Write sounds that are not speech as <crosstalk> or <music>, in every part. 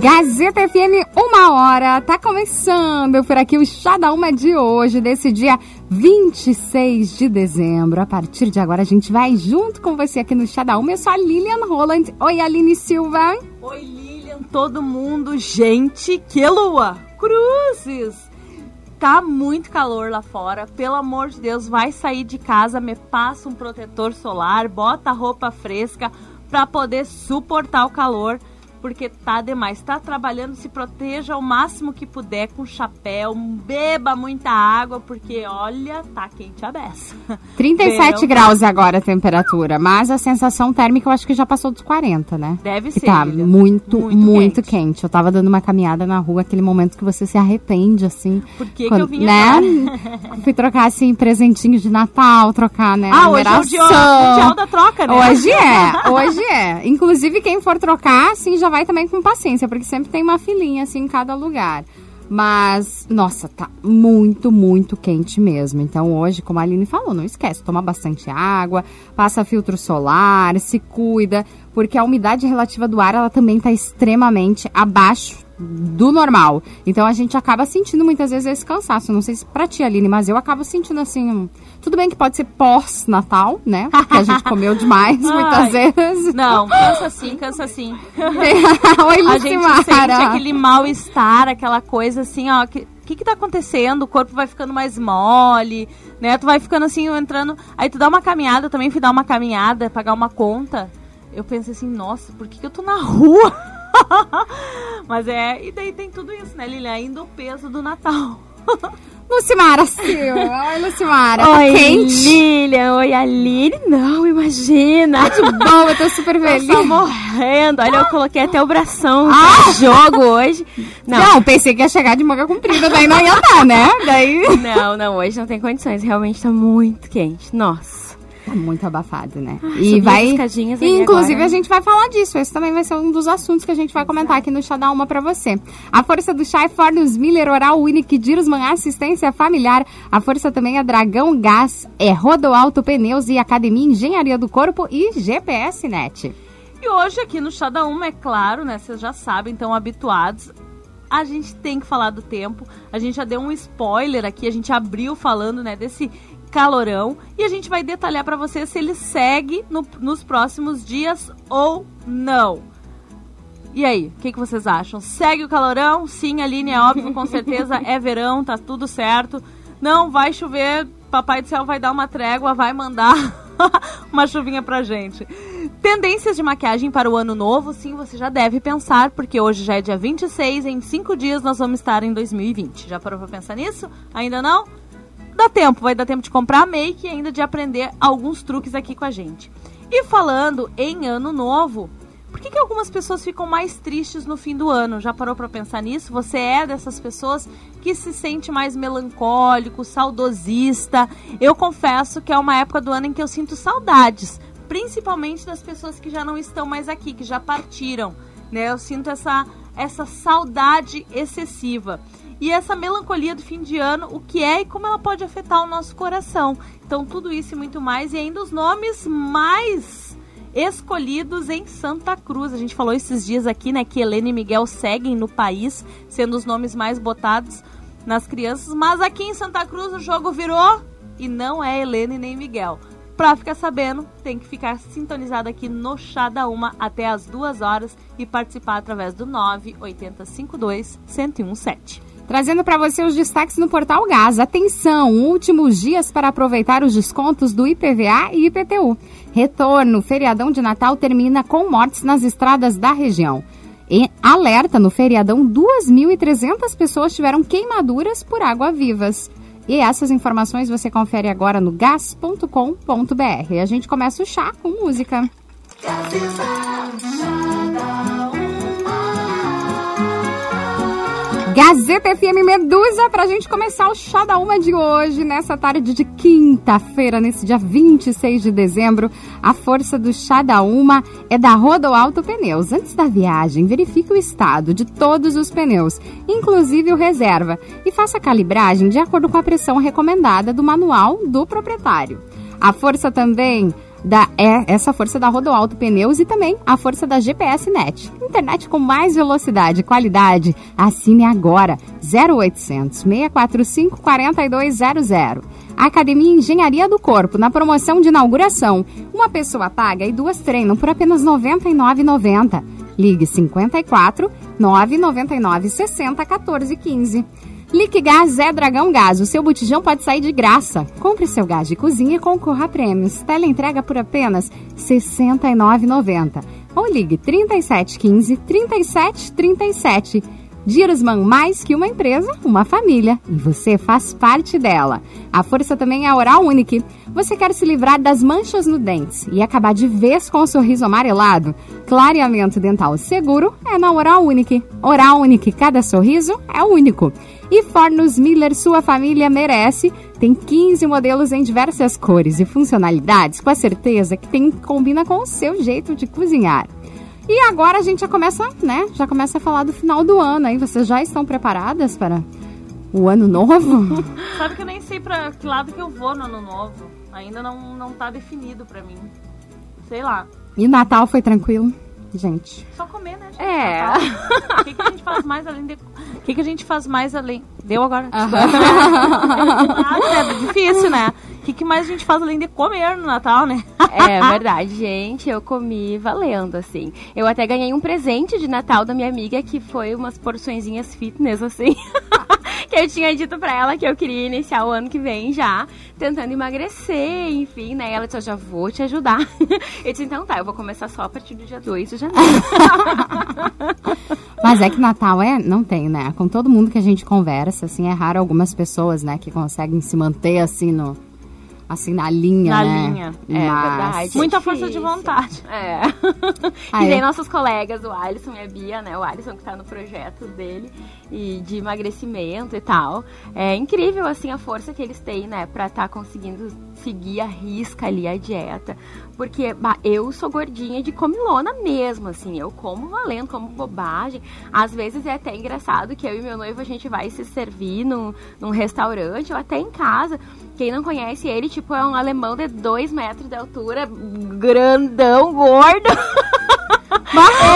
Gazeta FM, uma hora, tá começando por aqui o Chá da Uma de hoje, desse dia 26 de dezembro. A partir de agora a gente vai junto com você aqui no Chá da Uma. Eu sou a Lilian Roland. Oi, Aline Silva. Oi, Lilian, todo mundo. Gente, que lua! Cruzes! Tá muito calor lá fora. Pelo amor de Deus, vai sair de casa, me passa um protetor solar, bota roupa fresca para poder suportar o calor porque tá demais. Tá trabalhando, se proteja o máximo que puder com chapéu, beba muita água, porque olha, tá quente a beça. <laughs> 37 Verão. graus agora a temperatura, mas a sensação térmica eu acho que já passou dos 40, né? Deve ser. Tá muito, muito, muito quente. quente. Eu tava dando uma caminhada na rua, aquele momento que você se arrepende, assim. Por que, quando, que eu vim né? <laughs> Fui trocar, assim, presentinhos de Natal, trocar, né? Ah, hoje é o dia, mundial da troca, né? Hoje é, <laughs> hoje é. Inclusive, quem for trocar, assim, já vai também com paciência, porque sempre tem uma filinha assim em cada lugar. Mas, nossa, tá muito, muito quente mesmo. Então, hoje, como a Aline falou, não esquece, toma bastante água, passa filtro solar, se cuida, porque a umidade relativa do ar, ela também tá extremamente abaixo do normal. Então a gente acaba sentindo muitas vezes esse cansaço. Não sei se pra ti, Aline, mas eu acabo sentindo assim. Tudo bem que pode ser pós-natal, né? Porque a gente comeu demais <laughs> muitas vezes. Não, cansa sim, cansa sim. <laughs> Oi, A gente sente aquele mal-estar, aquela coisa assim, ó. Que, o que que tá acontecendo? O corpo vai ficando mais mole, né? Tu vai ficando assim, entrando... Aí tu dá uma caminhada, eu também fui dar uma caminhada, pagar uma conta. Eu pensei assim, nossa, por que que eu tô na rua? <laughs> Mas é, e daí tem tudo isso, né, Lilian? Ainda o peso do Natal. <laughs> Lucimara Silva. Oi, Lucimara. Tá Oi, quente? Lilian. Oi, Aline. Não, imagina. Que bom, eu tô super feliz. Eu tô morrendo. Olha, eu coloquei até o bração ah. jogo hoje. Não. não, pensei que ia chegar de manga comprida, daí não ia dar, né? Daí... Não, não, hoje não tem condições. Realmente tá muito quente. Nossa. Tá muito abafado, né? Ah, e vai. E, inclusive, agora. a gente vai falar disso. Esse também vai ser um dos assuntos que a gente vai comentar aqui no Chá da Uma pra você. A força do chá é Fornos Miller Oral Unique Dirosman Assistência Familiar. A força também é Dragão Gás, é Rodoalto Pneus e Academia Engenharia do Corpo e GPS Net. E hoje aqui no Chá da Uma, é claro, né? Vocês já sabem, estão habituados a gente tem que falar do tempo. A gente já deu um spoiler aqui, a gente abriu falando, né, desse calorão e a gente vai detalhar para você se ele segue no, nos próximos dias ou não. E aí, o que, que, vocês acham? Segue o calorão? Sim, Aline, é óbvio, com <laughs> certeza é verão, tá tudo certo. Não vai chover, Papai do Céu vai dar uma trégua, vai mandar <laughs> uma chuvinha pra gente. Tendências de maquiagem para o ano novo, sim, você já deve pensar, porque hoje já é dia 26, em 5 dias nós vamos estar em 2020. Já parou pra pensar nisso? Ainda não? Dá tempo, vai dar tempo de comprar a make e ainda de aprender alguns truques aqui com a gente. E falando em ano novo, por que, que algumas pessoas ficam mais tristes no fim do ano? Já parou para pensar nisso? Você é dessas pessoas que se sente mais melancólico, saudosista? Eu confesso que é uma época do ano em que eu sinto saudades, principalmente das pessoas que já não estão mais aqui, que já partiram. Né? Eu sinto essa, essa saudade excessiva. E essa melancolia do fim de ano, o que é e como ela pode afetar o nosso coração. Então, tudo isso e muito mais, e ainda os nomes mais escolhidos em Santa Cruz. A gente falou esses dias aqui, né, que Helena e Miguel seguem no país, sendo os nomes mais botados nas crianças, mas aqui em Santa Cruz o jogo virou e não é Helena e nem Miguel. Pra ficar sabendo, tem que ficar sintonizado aqui no Chá da Uma até as duas horas e participar através do 98052 1017. Trazendo para você os destaques no Portal Gás. Atenção, últimos dias para aproveitar os descontos do IPVA e IPTU. Retorno, feriadão de Natal termina com mortes nas estradas da região. E alerta, no feriadão, 2.300 pessoas tiveram queimaduras por água-vivas. E essas informações você confere agora no gas.com.br. A gente começa o chá com música. Gazeta FM Medusa pra gente começar o Chá da Uma de hoje, nessa tarde de quinta-feira, nesse dia 26 de dezembro. A força do Chá da Uma é da Rodoalto Pneus. Antes da viagem, verifique o estado de todos os pneus, inclusive o reserva, e faça a calibragem de acordo com a pressão recomendada do manual do proprietário. A força também da é essa força da Rodoalto Pneus e também a força da GPS Net. Internet com mais velocidade e qualidade. Assine agora 0800 645 4200. Academia Engenharia do Corpo, na promoção de inauguração. Uma pessoa paga e duas treinam por apenas R$ 99,90. Ligue 54 999 60 14 15. Liquigás é Dragão Gás. O seu botijão pode sair de graça. Compre seu gás de cozinha e concorra a prêmios. Teleentrega por apenas R$ 69,90. Ou ligue 3715 3737. Dirosman, mais que uma empresa, uma família. E você faz parte dela. A força também é a Oral Unique. Você quer se livrar das manchas no dente e acabar de vez com o sorriso amarelado? Clareamento dental seguro é na Oral Unique. Oral Unique, cada sorriso é único. E Fornos Miller, sua família merece. Tem 15 modelos em diversas cores e funcionalidades, com a certeza que tem combina com o seu jeito de cozinhar. E agora a gente já começa, né? Já começa a falar do final do ano. Aí vocês já estão preparadas para o ano novo? <laughs> Sabe que eu nem sei pra que lado que eu vou no ano novo. Ainda não, não tá definido pra mim. Sei lá. E Natal foi tranquilo, gente? Só comer, né, gente? É. O que, que a gente faz mais além de. O que, que a gente faz mais além. Deu agora? <laughs> Ah, é difícil, né? O que, que mais a gente faz além de comer no Natal, né? É verdade, gente. Eu comi valendo, assim. Eu até ganhei um presente de Natal da minha amiga, que foi umas porçõezinhas fitness, assim. <laughs> que eu tinha dito pra ela que eu queria iniciar o ano que vem já, tentando emagrecer, enfim, né? Ela disse, eu já vou te ajudar. <laughs> Eu disse, então tá, eu vou começar só a partir do dia 2 de janeiro. <laughs> Mas é que Natal é, não tem, né? Com todo mundo que a gente conversa, assim, é raro algumas pessoas, né, que conseguem se manter assim no assim na linha, Na né? linha. É Mas- verdade. Muita força de vontade. É. <laughs> Ah, e nem é? nossos colegas, o Alisson e a Bia, né? O Alisson que tá no projeto dele e de emagrecimento e tal. É incrível, assim, a força que eles têm, né? Pra estar conseguindo seguir a risca ali a dieta. Porque bah, eu sou gordinha de comilona mesmo, assim. Eu como valendo, como bobagem. Às vezes é até engraçado que eu e meu noivo a gente vai se servir num, num restaurante ou até em casa. Quem não conhece ele, tipo, é um alemão de 2 metros de altura, grandão, gordo.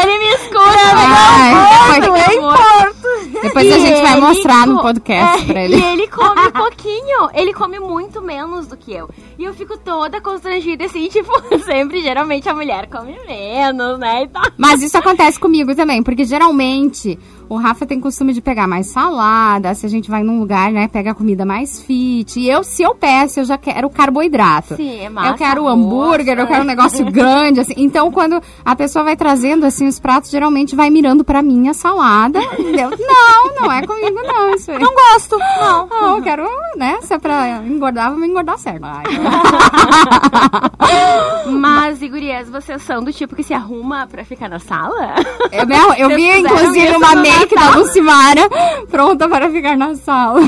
ele me escura, Ai, gordo, depois- em Porto. Depois a E gente vai mostrar no podcast é, pra E ele. ele come pouquinho. Ele come muito menos do que eu. E eu fico toda constrangida, assim, <laughs> tipo, sempre, geralmente a mulher come menos, né? Mas isso acontece comigo também, porque geralmente o Rafa tem costume de pegar mais salada, se a gente vai num lugar, né, pega comida mais fit. E eu, se eu peço, eu já quero carboidrato. Sim, é massa, Eu quero hambúrguer, eu quero um negócio <laughs> grande, assim. Então, quando a pessoa vai trazendo, assim, os pratos, geralmente vai mirando pra mim a salada. Eu, <laughs> não, não é comigo, não, isso aí. Não gosto, não. Não, eu quero, né, se é pra engordar, vamos engordar certo. Ai, <laughs> Mas, e gurias, vocês são do tipo que se arruma pra ficar na sala? Eu, me- eu Vocês vi, inclusive, uma make da Lucimara pronta para ficar na sala.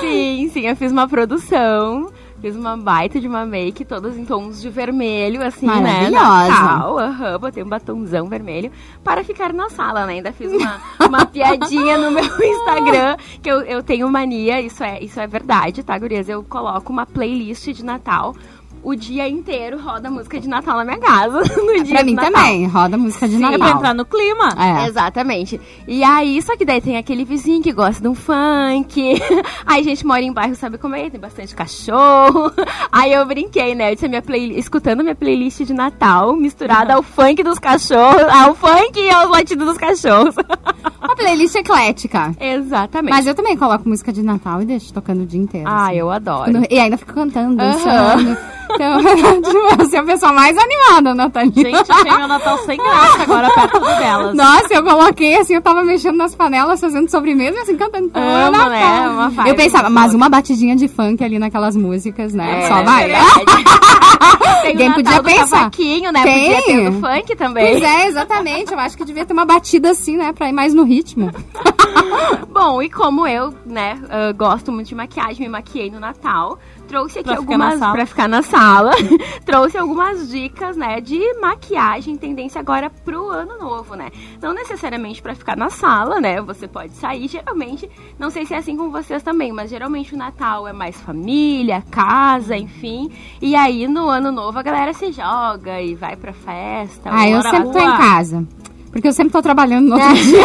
sim, sim, eu fiz uma produção. Fiz uma baita de uma make, todas em tons de vermelho, assim, né? Maravilhosa. Natal, aham, botei um batomzão vermelho para ficar na sala, né? Ainda fiz uma, uma <laughs> piadinha no meu Instagram, que eu, eu tenho mania, isso é, isso é verdade, tá, gurias? Eu coloco uma playlist de Natal. O dia inteiro roda música de Natal na minha casa. <laughs> No dia pra mim Natal. também, roda música de É pra Natal. entrar no clima. É. Exatamente. E aí, só que daí tem aquele vizinho que gosta de um funk. <laughs> Aí a gente mora em bairro, sabe como é? Tem bastante cachorro. <laughs> Aí eu brinquei, né? Eu disse minha play... escutando minha playlist de Natal, misturada ao funk dos cachorros, ao funk e aos latidos dos cachorros. Uma playlist eclética. Exatamente. Mas eu também coloco música de Natal e deixo tocando o dia inteiro. Ah, assim. eu adoro. E ainda fico cantando, Aham. dançando. Então, tipo, eu sou a pessoa mais animada, Natalina. Gente, achei meu Natal sem graça agora perto delas. Nossa, eu coloquei assim, eu tava mexendo nas panelas, fazendo sobremesa e assim, cantando. "Ah, Amo, Natal". né? Uma vibe eu pensava, mas uma batidinha de funk ali naquelas músicas, né? É, Só vai. <laughs> o Natal podia pensar. né? Tem. Podia ter do funk também. Pois é, exatamente. Eu acho que devia ter uma batida assim, né? Pra ir mais no ritmo. <laughs> Bom, e como eu, né, uh, gosto muito de maquiagem, me maquiei no Natal, trouxe aqui Pra algumas para ficar na sala. <laughs> trouxe algumas dicas, né, de maquiagem, tendência agora pro ano novo, né? Não necessariamente pra ficar na sala, né? Você pode sair, geralmente, não sei se é assim com vocês também, mas geralmente o Natal é mais família, casa, enfim. E aí no ano novo a galera se joga e vai pra festa. Ah, eu sempre tô em casa. Porque eu sempre tô trabalhando no outro dia.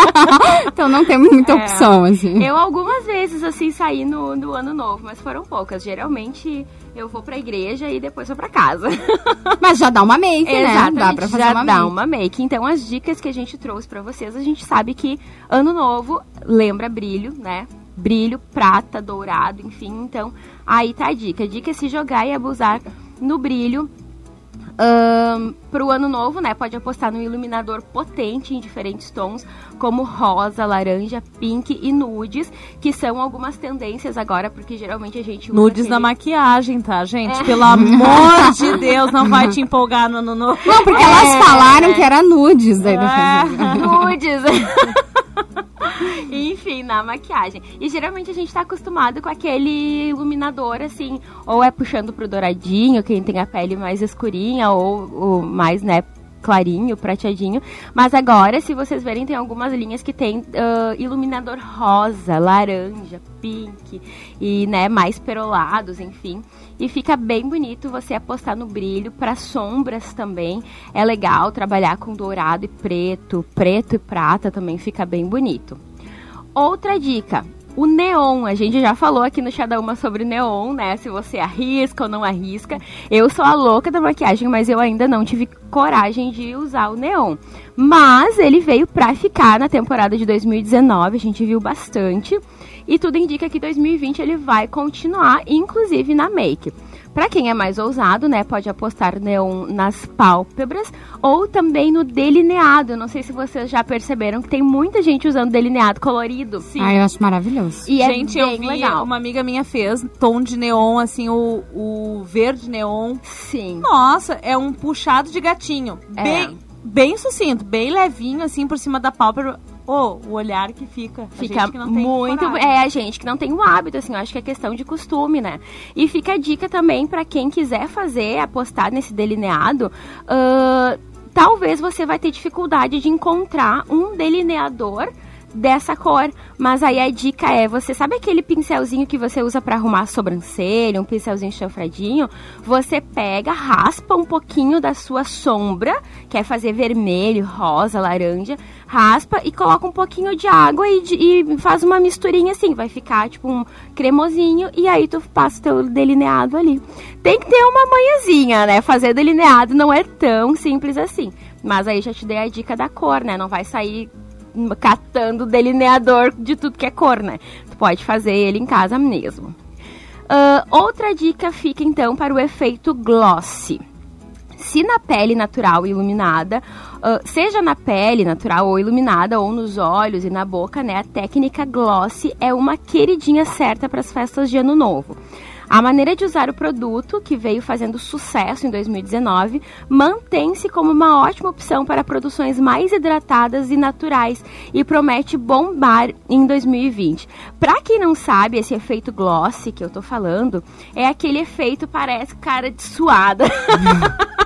<laughs> então não tem muita É. opção, assim. Eu algumas vezes, assim, saí no, no ano novo, mas foram poucas. Geralmente eu vou pra igreja e depois vou pra casa. <laughs> Mas já dá uma make, né? Exatamente, Dá pra fazer já uma dá make. uma make. Então, as dicas que a gente trouxe pra vocês, a gente sabe que ano novo lembra brilho, né? Brilho, prata, dourado, enfim. Então, aí tá a dica. A dica é se jogar e abusar no brilho. Ahn, pro ano novo, né? Pode apostar no iluminador potente em diferentes tons, como rosa, laranja, pink e nudes, que são algumas tendências agora, porque geralmente a gente usa Nudes na aquele- maquiagem, tá, gente? É. Pelo amor de Deus, não vai te empolgar no ano novo. Não, porque elas falaram que era nudes. Daí não É. <laughs> nudes. <laughs> <laughs> Enfim, na maquiagem. E geralmente a gente tá acostumado com aquele iluminador, assim, ou é puxando pro douradinho, quem tem a pele mais escurinha, ou, ou mais, né, clarinho, prateadinho. Mas agora, se vocês verem, tem algumas linhas que tem ah, iluminador rosa, laranja, pink e, né, mais perolados, enfim. E fica bem bonito você apostar no brilho para sombras também. É legal trabalhar com dourado e preto, preto e prata também fica bem bonito. Outra dica, o neon. A gente já falou aqui no Chá da Uma sobre neon, né? Se você arrisca ou não arrisca. Eu sou a louca da maquiagem, mas eu ainda não tive coragem de usar o neon. Mas ele veio pra ficar na temporada de 2019, a gente viu bastante. E tudo indica que 2020 ele vai continuar, inclusive na make. Pra quem é mais ousado, né, pode apostar neon nas pálpebras ou também no delineado. Não sei se vocês já perceberam que tem muita gente usando delineado colorido. Sim. Ah, eu acho maravilhoso. E gente, é eu bem vi, legal. uma amiga minha fez tom de neon, assim, o, o verde neon. Sim. Nossa, é um puxado de gatinho. É. Bem, bem sucinto, bem levinho, assim, por cima da pálpebra. Ô, o olhar que fica. Fica que muito. coragem. É, a gente que não tem o hábito, assim, eu acho que é questão de costume, né? E fica a dica também pra quem quiser fazer, apostar nesse delineado. ahn, talvez você vai ter dificuldade de encontrar um delineador dessa cor, mas aí a dica é, você sabe aquele pincelzinho que você usa pra arrumar a sobrancelha, um pincelzinho chanfradinho? Você pega, raspa um pouquinho da sua sombra, quer fazer vermelho, rosa, laranja, raspa e coloca um pouquinho de água e, de- e faz uma misturinha assim, vai ficar tipo um cremosinho e aí tu passa o teu delineado ali. Tem que ter uma manhãzinha, né? Fazer delineado não é tão simples assim. Mas aí já te dei a dica da cor, né? Não vai sair catando delineador de tudo que é cor, né? Tu pode fazer ele em casa mesmo. Ah, outra dica fica então para o efeito glossy. Se na pele natural iluminada, ah, seja na pele natural ou iluminada, ou nos olhos e na boca, né, a técnica glossy é uma queridinha certa para as festas de ano novo. A maneira de usar o produto, que veio fazendo sucesso em 2019, mantém-se como uma ótima opção para produções mais hidratadas e naturais e promete bombar em 2020. Para quem não sabe, esse efeito glossy que eu tô falando é aquele efeito parece cara de suada. <laughs>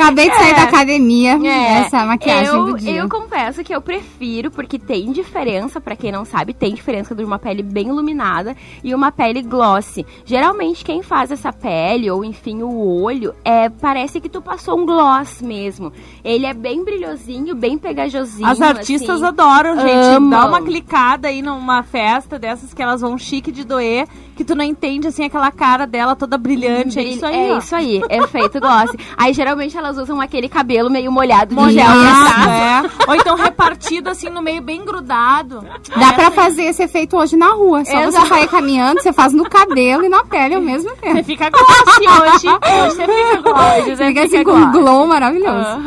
Acabei de sair da academia. É, essa é maquiagem eu, do dia. Eu confesso que eu prefiro, porque tem diferença, pra quem não sabe, tem diferença de uma pele bem iluminada e uma pele glossy. Geralmente quem faz essa pele, ou enfim, o olho, é parece que tu passou um gloss mesmo. Ele é bem brilhosinho, bem pegajosinho. As artistas assim. adoram, gente. Amam. Dá uma clicada aí numa festa dessas que elas vão chique de doer, que tu não entende, assim, aquela cara dela toda brilhante. É isso aí, É ó. isso aí, efeito gloss. <laughs> aí geralmente elas usam aquele cabelo meio molhado de gel. Molhado, né? é. Ou então repartido, assim, no meio, bem grudado. Dá pra fazer esse efeito hoje na rua. Só Exato. você sair caminhando, você faz no cabelo e na pele ao mesmo Você tempo. fica glossy hoje. Hoje você fica você Fica assim fica com um glow maravilhoso.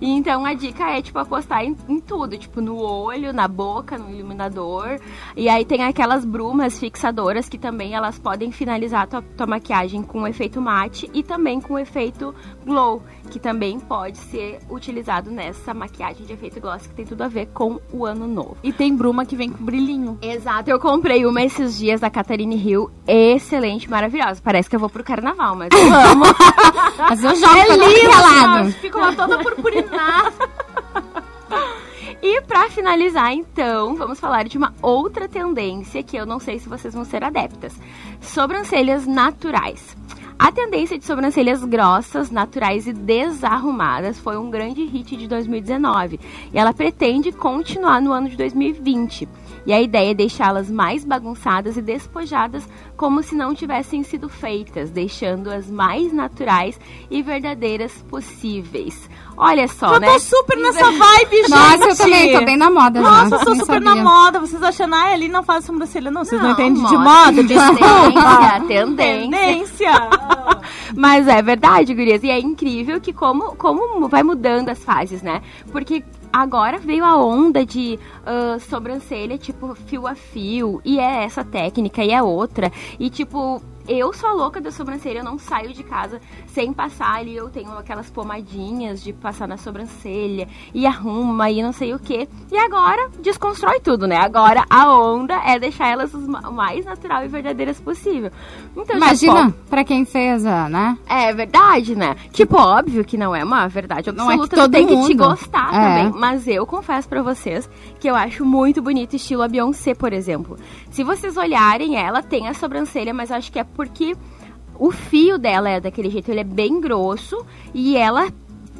E então a dica é, tipo, apostar em, em tudo, tipo, no olho, na boca, no iluminador. E aí tem aquelas brumas fixadoras que também elas podem finalizar a tua, tua maquiagem com efeito mate e também com efeito glow, que também pode ser utilizado nessa maquiagem de efeito gloss que tem tudo a ver com o ano novo. E tem bruma que vem com brilhinho. Exato, eu comprei uma esses dias da Catarine Hill, excelente, maravilhosa. Parece que eu vou pro carnaval, mas eu <laughs> amo. Mas eu jogo É pra lindo, lado. Fica lá toda purpurinada. E pra finalizar, então, vamos falar de uma outra tendência que eu não sei se vocês vão ser adeptas: sobrancelhas naturais. A tendência de sobrancelhas grossas, naturais e desarrumadas foi um grande hit de 2019 e ela pretende continuar no ano de 2020. E a ideia é deixá-las mais bagunçadas e despojadas como se não tivessem sido feitas, deixando-as mais naturais e verdadeiras possíveis. Olha só, Eu né? tô super nessa vibe, gente. Nossa, eu também tô bem na moda já. Nossa, eu sou super sabia. na moda. Vocês achando, ah, ali não faz sobrancelha. Não, vocês não, Não, entendem de moda, moda. Desculpa. Tendência, <laughs> tendência. Tendência. Mas é verdade, gurias. E é incrível que como, como vai mudando as fases, né? Porque agora veio a onda de ah, sobrancelha, tipo, fio a fio. E é essa técnica, e é outra. E, tipo... Eu sou a louca da sobrancelha, eu não saio de casa sem passar ali. Eu tenho aquelas pomadinhas de passar na sobrancelha e arruma e não sei o que. E agora desconstrói tudo, né? Agora a onda é deixar elas o mais natural e verdadeiras possível. Então, já Imagina pode- pra quem fez, a, né? é verdade, né? Tipo, óbvio que não é uma verdade Não é que absoluta, todo tem que te mundo. gostar É. também. Mas eu confesso pra vocês que eu acho muito bonito estilo a Beyoncé, por exemplo. Se vocês olharem, ela tem a sobrancelha, mas acho que é porque o fio dela é daquele jeito, ele é bem grosso e ela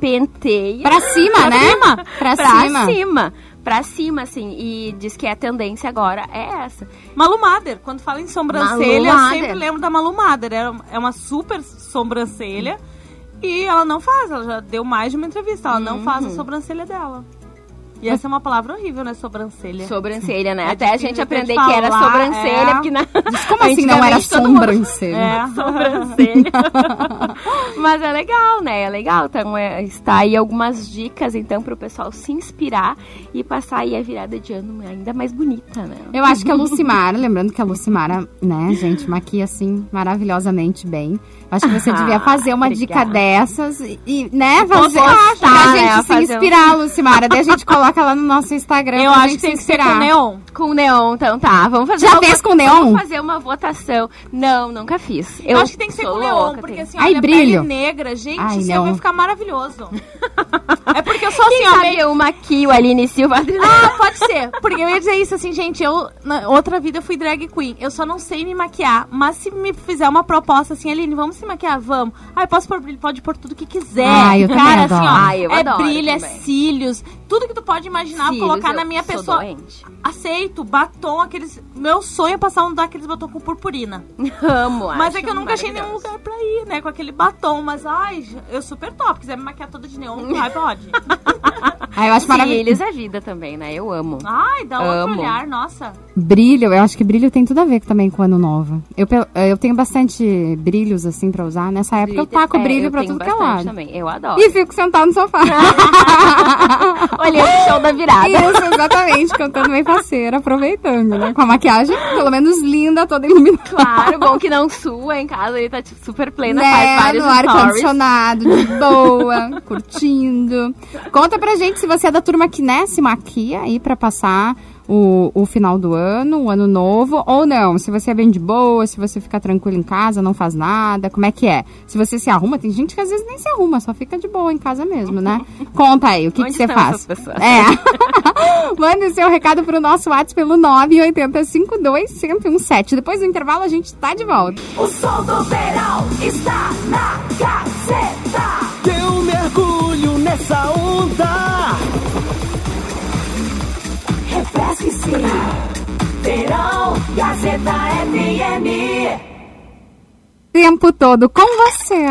penteia Pra cima, né? cima. Pra, pra cima. cima. Pra cima, assim, e diz que a tendência agora é essa. Malu Mader. Quando fala em sobrancelha, Malu eu sempre lembro da Malu Mader. É é uma super sobrancelha. E ela não faz. Ela já deu mais de uma entrevista. Ela não faz a Uhum. sobrancelha dela. E essa é uma palavra horrível, né? Sobrancelha. Sobrancelha, né? É Até a gente aprender que era sobrancelha, é. porque na... Como <laughs> assim não era todo mundo sobrancelha? É. sobrancelha. <laughs> Mas é legal, né? É legal. Então, é, está aí algumas dicas, então, para o pessoal se inspirar e passar aí a virada de ano ainda mais bonita, né? Eu acho que a Lucimara, lembrando que a Lucimara, né, gente, maquia assim maravilhosamente bem. Acho que você devia fazer uma dica Obrigada. dessas e, e, né, fazer postar, pra né, gente se fazer um- inspirar, Lucimara. Daí a gente coloca lá no nosso Instagram Eu acho que tem que ser inspirar. com neon. Com neon, então tá. Vamos fazer Já uma fez com neon? Vamos fazer uma votação. Não, nunca fiz. Eu, acho que tem que ser com neon, louca, porque tem- assim, Ai, olha, brilho. pele negra, gente, Ai, isso vai ficar maravilhoso. <laughs> é porque eu sou assim, Quem ó, sabe meio... eu maquio a Aline Silva? Ah, pode ser. Porque eu ia dizer isso assim, gente, eu na outra vida eu fui drag queen. Eu só não sei me maquiar, mas se me fizer uma proposta assim, Aline, vamos se maquiar, vamos. Ai, posso pôr brilho, pode pôr tudo que quiser. Ai, eu Cara, adoro. assim, ó, Ai, eu é adoro brilho, é cílios, tudo que tu pode imaginar, Cílios, colocar na minha sou pessoa. doente. Aceito, batom, aqueles. Meu sonho é passar um daqueles batom com purpurina. <laughs> Amo, Mas acho é que eu nunca achei nenhum lugar pra ir, né? Com aquele batom. Mas, ai, eu super top. Quiser me maquiar toda de neon, <laughs> vai, pode. Aí eu acho maravilhoso. É vida também, né? Eu amo. Ai, dá outro Amo. olhar, nossa. Brilho, eu acho que brilho tem tudo a ver também com o ano novo. Eu, eu tenho bastante brilhos assim pra usar. Nessa época eu taco É, brilho eu pra tudo que é lado. também. Eu adoro. E fico sentado no sofá. <laughs> Olhando o show da virada. <laughs> Isso, exatamente, cantando bem parceira, aproveitando, né? Com a maquiagem, pelo menos linda, toda iluminada. Claro, bom que não sua em casa, ele tá tipo, super plena, né, faz vários no ar stories. condicionado, de boa, <laughs> curtindo. Conta pra gente se você é da turma que, né, se maquia aí pra passar o, o final do ano, o ano novo, ou não. Se você é bem de boa, se você fica tranquilo em casa, não faz nada, como é que é? Se você se arruma, tem gente que às vezes nem se arruma, só fica de boa em casa mesmo, né? <laughs> Conta aí, o que, que você faz? É. <laughs> Mande seu recado pro nosso WhatsApp pelo 980521017. Depois do intervalo a gente tá de volta. O som do verão está na Gazeta. Dê um mergulho nessa onda. Refresque-se. Verão, Gazeta FM. Tempo todo com você.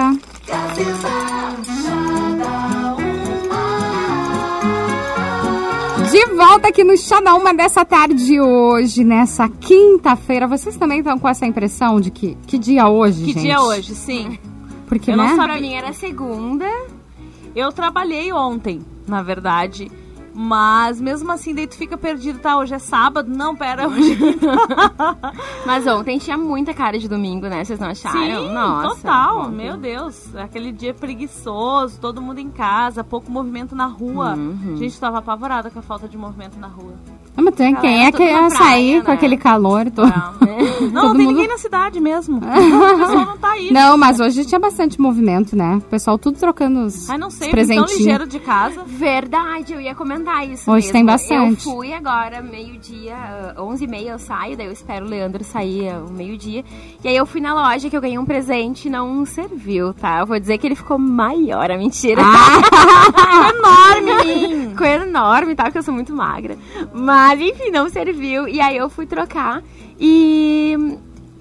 De volta aqui no Chá da Uma dessa tarde de hoje, nessa quinta-feira. Vocês também estão com essa impressão de que, que dia hoje, Que gente? dia é hoje, sim. Porque, Eu não né? sabia. Pra mim era segunda. Eu trabalhei ontem, na verdade. Mas mesmo assim, daí tu fica perdido, tá? Hoje é sábado. Não, pera, hoje <laughs> Mas ontem tinha muita cara de domingo, né? Vocês não acharam? Sim, Nossa. total. ontem. Meu Deus. Aquele dia preguiçoso, todo mundo em casa, pouco movimento na rua. Uhum. Gente, tava apavorada com a falta de movimento na rua. Ah, Mas tem, quem é tudo que ia praia, sair com né? aquele calor todo? <laughs> Não, Todo não tem mundo- ninguém na cidade mesmo. o pessoal não tá aí. Não, mas hoje tinha bastante movimento, né? O pessoal tudo trocando os, Ai, não sei, os tão presentinhos. ligeiro de casa. Verdade, eu ia comentar isso Hoje mesmo. tem bastante. Eu fui agora, meio-dia, ah, 11h30 eu saio, daí eu espero o Leandro sair ao meio-dia. E aí eu fui na loja que eu ganhei um presente e não serviu, tá? Eu vou dizer que ele ficou maior, a mentira. <laughs> enorme! Ficou enorme, tá? Porque eu sou muito magra. Mas, enfim, não serviu. E aí eu fui trocar e...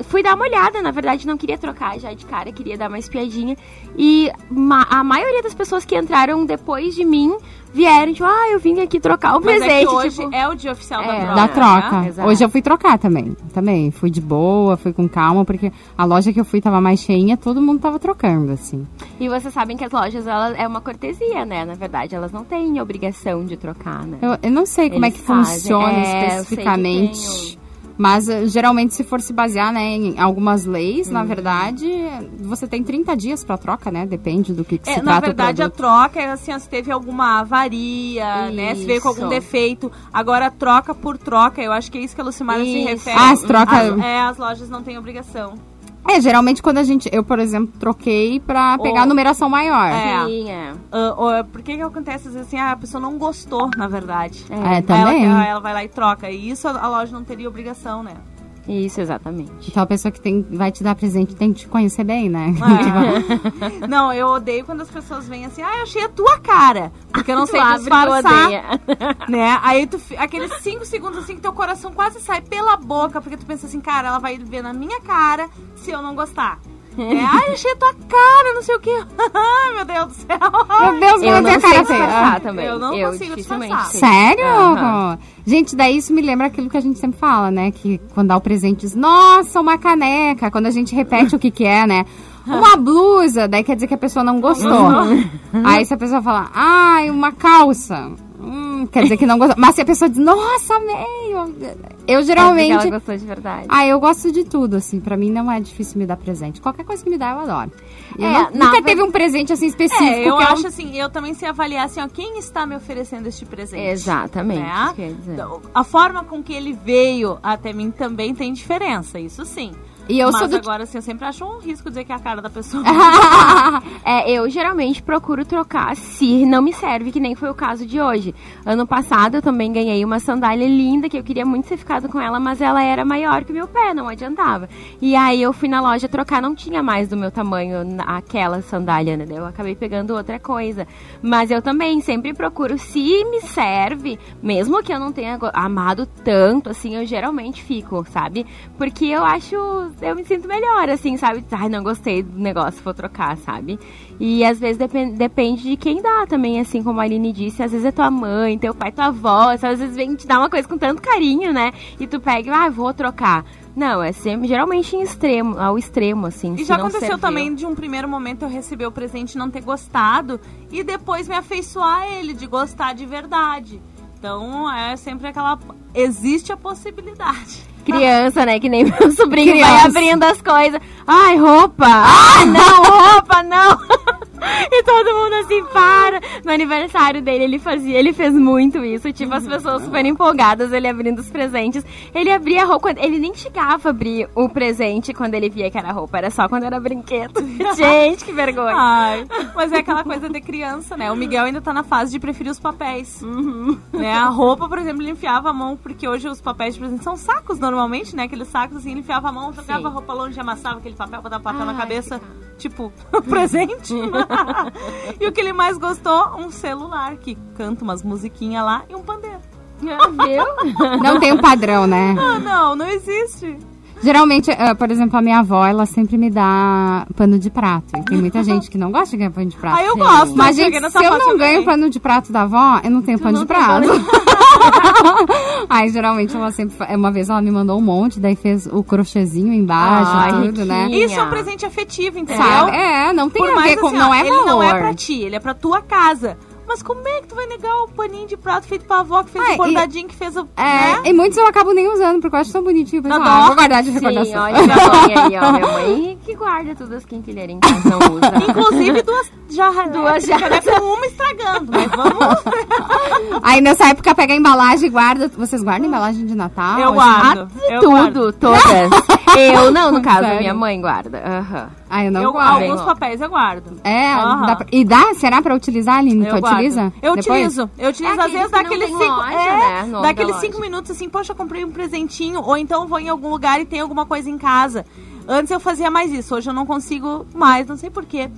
Fui dar uma olhada, na verdade não queria trocar já de cara, queria dar uma espiadinha. E ma- a maioria das pessoas que entraram depois de mim vieram, tipo, ah, eu vim aqui trocar um Mas presente. é que hoje tipo, é o dia oficial da É, troca. Da troca. né? Hoje eu fui trocar também. Também. Fui de boa, fui com calma, porque a loja que eu fui tava mais cheinha, todo mundo tava trocando, assim. E vocês sabem que as lojas, elas, é uma cortesia, né? Na verdade, elas não têm obrigação de trocar, né? Eu, eu não sei como Eles é que fazem. funciona É, eu sei que especificamente. Mas eh, geralmente, se for se basear né, em algumas leis, Uhum. na verdade, você tem 30 dias pra troca, né? Depende do que, que É, se na trata verdade, o a troca é assim, se teve alguma avaria, né? Se veio com algum Isso. defeito. Agora, troca por troca, eu acho que é isso que a Lucimara se Isso. refere. Ah, as troca- As, é, as lojas não têm obrigação. É, geralmente quando a gente. Eu, por exemplo, troquei pra pegar a Ou- numeração maior. É. Sim, é. Ah, ou- por que que acontece às vezes assim, ah, a pessoa não gostou, na verdade. É, Aí também. Ela, ela vai lá e troca. E isso a a loja não teria obrigação, né? Isso, exatamente. Então a pessoa que tem, vai te dar presente tem que te conhecer bem, né? É. <laughs> <laughs> não, eu odeio quando as pessoas vêm assim, ah, eu achei a tua cara. Porque eu não Tu <laughs> sei disfarçar. né? Aí tu, aqueles cinco segundos assim que teu coração quase sai pela boca, porque tu pensa assim, cara, ela vai ver na minha cara se eu não gostar. É, ai, eu achei a tua cara, não sei o que. <laughs> Ai, meu Deus do céu. Meu Deus, Eu eu não a sei cara feia. disfarçar também. Eu não consigo dificilmente disfarçar. Sério? Aham. Gente, daí isso me lembra aquilo que a gente sempre fala, né? Que quando dá o presente diz, nossa, uma caneca. Quando a gente repete o que que é, né? Uma blusa, daí quer dizer que a pessoa não gostou. Aí se a pessoa fala, ai, uma calça. Hum, quer dizer que não gostou. Mas se a pessoa diz, nossa, meio. Eu Ela geralmente. gostou de verdade. Ah, eu gosto de tudo, assim. Pra mim não é difícil me dar presente. Qualquer coisa que me dá, eu adoro. Eu É, não- na nunca ver- teve um presente assim específico. É, eu que acho assim, eu também sei avaliar assim, ó, quem está me oferecendo este presente. Exatamente. Né? Então, A forma com que ele veio até mim também tem diferença, isso sim. E eu Mas sou do agora, assim, eu sempre acho um risco dizer que é a cara da pessoa. <laughs> É, eu geralmente procuro trocar se não me serve, que nem foi o caso de hoje. Ano passado eu também ganhei uma sandália linda, que eu queria muito ter ficado com ela, mas ela era maior que o meu pé, não adiantava. E aí eu fui na loja trocar, não tinha mais do meu tamanho aquela sandália, né? Eu acabei pegando outra coisa. Mas eu também sempre procuro, se me serve, mesmo que eu não tenha amado tanto, assim, eu geralmente fico, sabe? Porque eu acho, eu me sinto melhor, assim, sabe? Ai, não gostei do negócio, vou trocar, sabe? E às vezes depen- depende de quem dá também, assim, como a Aline disse, às vezes é tua mãe, teu pai, tua avó, às vezes vem te dar uma coisa com tanto carinho, né? E tu pega, ah, vou trocar. Não, é sempre, geralmente em extremo, ao extremo, assim. E já aconteceu serviu. também de um primeiro momento eu receber o presente e não ter gostado e depois me afeiçoar a ele, de gostar de verdade. Então é sempre aquela. Existe a possibilidade. Criança, né? Que nem meu sobrinho vai Criança. abrindo as coisas. Ai, roupa! Ai, não, roupa, não! <laughs> E todo mundo assim, para! No aniversário dele, ele fazia, ele fez muito isso. Tipo, as pessoas super empolgadas, ele abrindo os presentes. Ele abria a roupa, ele nem chegava a abrir o presente quando ele via que era roupa, era só quando era brinquedo. <laughs> Gente, que vergonha. Ai, mas é aquela coisa de criança, né? O Miguel ainda tá na fase de preferir os papéis. Né? A roupa, por exemplo, ele enfiava a mão, porque hoje os papéis de presente são sacos normalmente, né? Aqueles sacos assim, ele enfiava a mão, jogava Sim. a roupa longe, amassava aquele papel, botava papel na Ai, cabeça, que tipo, <laughs> presente. <laughs> e o que ele mais gostou? Um celular que canta umas musiquinhas lá e um pandeiro. Viu? <laughs> Não tem um padrão, né? Ah, não, não existe. Geralmente, ah, por exemplo, a minha avó, ela sempre me dá pano de prato. E tem muita gente que não gosta de ganhar pano de prato. Ah, eu gosto. Mas, gente, se eu não ganho também. pano de prato da avó, eu não tenho pano não de prato. <laughs> Aí, geralmente, ela sempre... Uma vez ela me mandou um monte, daí fez o crochêzinho embaixo, Ai, tudo, né? Isso é um presente afetivo, entendeu? Sabe? É, não tem Por a mais ver com... assim, não ó, é ele valor. não é pra ti, ele é pra tua casa. Mas como é que tu vai negar o paninho de prato feito pra avó, que fez Ah, o e- bordadinho, que fez o... É, né? e muitos eu acabo nem usando, porque eu acho tão bonitinho. Penso, Não, ah, vou guardar de Sim, recordação. olha minha mãe aí, ó. Minha <laughs> mãe que guarda tudo as quinquilheiras em casa, não usa. Inclusive duas jarras Duas elétricas, né, com uma estragando, mas vamos... <laughs> Aí nessa época pega a embalagem e guarda. Vocês guardam embalagem de Natal? Eu guardo. eu guardo. Tudo, todas. <laughs> Eu não, no caso, Sério? minha mãe guarda. Aham. Ah, eu não Eu, guardo. alguns papéis eu guardo. É, Aham. dá pra- e dá? Será pra utilizar, Aline? Eu Tu guardo. utiliza? Eu depois? utilizo. Eu utilizo, É às vezes, aqueles que não daqueles cinco. loja, é, né? Daqueles da cinco minutos assim, poxa, eu comprei um presentinho. Ou então vou em algum lugar e tem alguma coisa em casa. Antes eu fazia mais isso, hoje eu não consigo mais, não sei porquê.